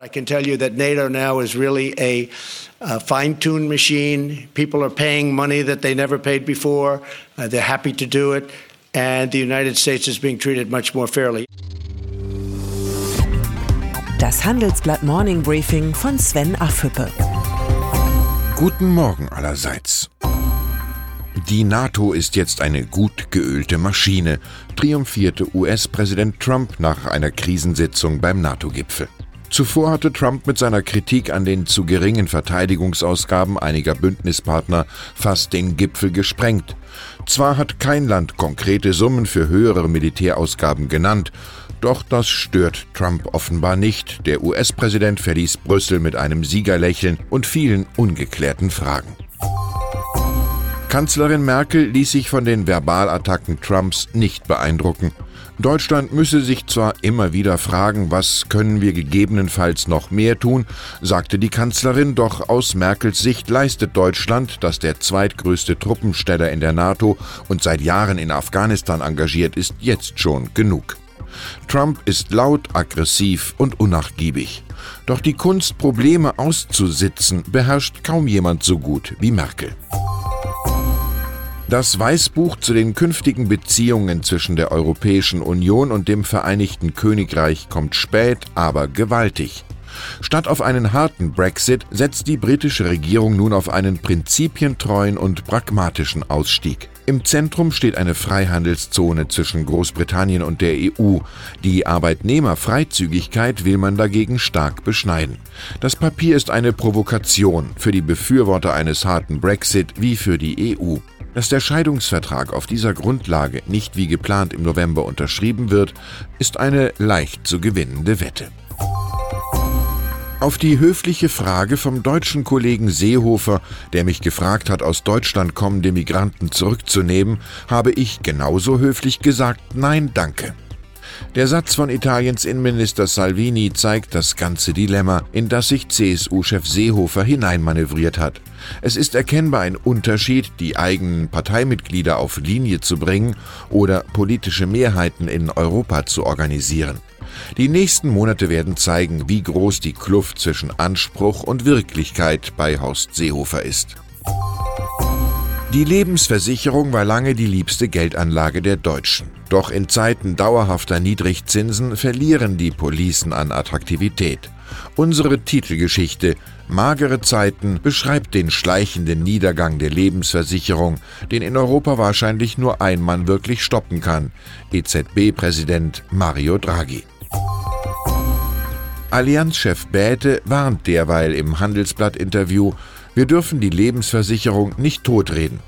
I can tell you that NATO now is really a, a fine tuned machine. People are paying money that they never paid before. Uh, they're happy to do it. And the United States is being treated much more fairly. Das Handelsblatt Morning Briefing von Sven Affüppe. Guten Morgen allerseits. Die NATO ist jetzt eine gut geölte Maschine, triumphierte US-Präsident Trump nach einer Krisensitzung beim NATO-Gipfel. Zuvor hatte Trump mit seiner Kritik an den zu geringen Verteidigungsausgaben einiger Bündnispartner fast den Gipfel gesprengt. Zwar hat kein Land konkrete Summen für höhere Militärausgaben genannt, doch das stört Trump offenbar nicht. Der US-Präsident verließ Brüssel mit einem Siegerlächeln und vielen ungeklärten Fragen. Kanzlerin Merkel ließ sich von den Verbalattacken Trumps nicht beeindrucken. Deutschland müsse sich zwar immer wieder fragen, was können wir gegebenenfalls noch mehr tun, sagte die Kanzlerin, doch aus Merkels Sicht leistet Deutschland, das der zweitgrößte Truppensteller in der NATO und seit Jahren in Afghanistan engagiert ist, jetzt schon genug. Trump ist laut, aggressiv und unnachgiebig. Doch die Kunst, Probleme auszusitzen, beherrscht kaum jemand so gut wie Merkel. Das Weißbuch zu den künftigen Beziehungen zwischen der Europäischen Union und dem Vereinigten Königreich kommt spät, aber gewaltig. Statt auf einen harten Brexit setzt die britische Regierung nun auf einen prinzipientreuen und pragmatischen Ausstieg. Im Zentrum steht eine Freihandelszone zwischen Großbritannien und der EU. Die Arbeitnehmerfreizügigkeit will man dagegen stark beschneiden. Das Papier ist eine Provokation für die Befürworter eines harten Brexit wie für die EU. Dass der Scheidungsvertrag auf dieser Grundlage nicht wie geplant im November unterschrieben wird, ist eine leicht zu gewinnende Wette. Auf die höfliche Frage vom deutschen Kollegen Seehofer, der mich gefragt hat, aus Deutschland kommende Migranten zurückzunehmen, habe ich genauso höflich gesagt, nein, danke. Der Satz von Italiens Innenminister Salvini zeigt das ganze Dilemma, in das sich CSU-Chef Seehofer hineinmanövriert hat. Es ist erkennbar ein Unterschied, die eigenen Parteimitglieder auf Linie zu bringen oder politische Mehrheiten in Europa zu organisieren. Die nächsten Monate werden zeigen, wie groß die Kluft zwischen Anspruch und Wirklichkeit bei Horst Seehofer ist. Die Lebensversicherung war lange die liebste Geldanlage der Deutschen. Doch in Zeiten dauerhafter Niedrigzinsen verlieren die Policen an Attraktivität. Unsere Titelgeschichte Magere Zeiten beschreibt den schleichenden Niedergang der Lebensversicherung, den in Europa wahrscheinlich nur ein Mann wirklich stoppen kann, EZB-Präsident Mario Draghi. Allianzchef Bäte warnt derweil im Handelsblatt-Interview, wir dürfen die Lebensversicherung nicht totreden.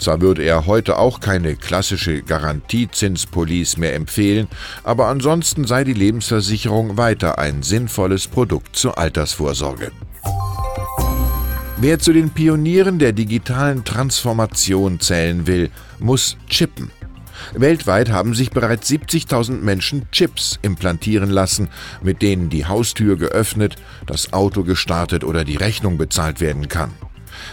Zwar würde er heute auch keine klassische Garantiezinspolice mehr empfehlen, aber ansonsten sei die Lebensversicherung weiter ein sinnvolles Produkt zur Altersvorsorge. Wer zu den Pionieren der digitalen Transformation zählen will, muss chippen. Weltweit haben sich bereits 70.000 Menschen Chips implantieren lassen, mit denen die Haustür geöffnet, das Auto gestartet oder die Rechnung bezahlt werden kann.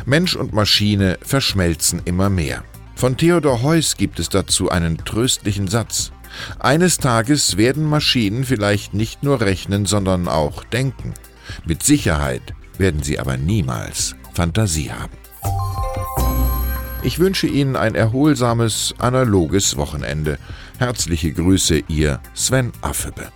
Mensch und Maschine verschmelzen immer mehr. Von Theodor Heuss gibt es dazu einen tröstlichen Satz. Eines Tages werden Maschinen vielleicht nicht nur rechnen, sondern auch denken. Mit Sicherheit werden sie aber niemals Fantasie haben. Ich wünsche Ihnen ein erholsames, analoges Wochenende. Herzliche Grüße, Ihr Sven Affebe.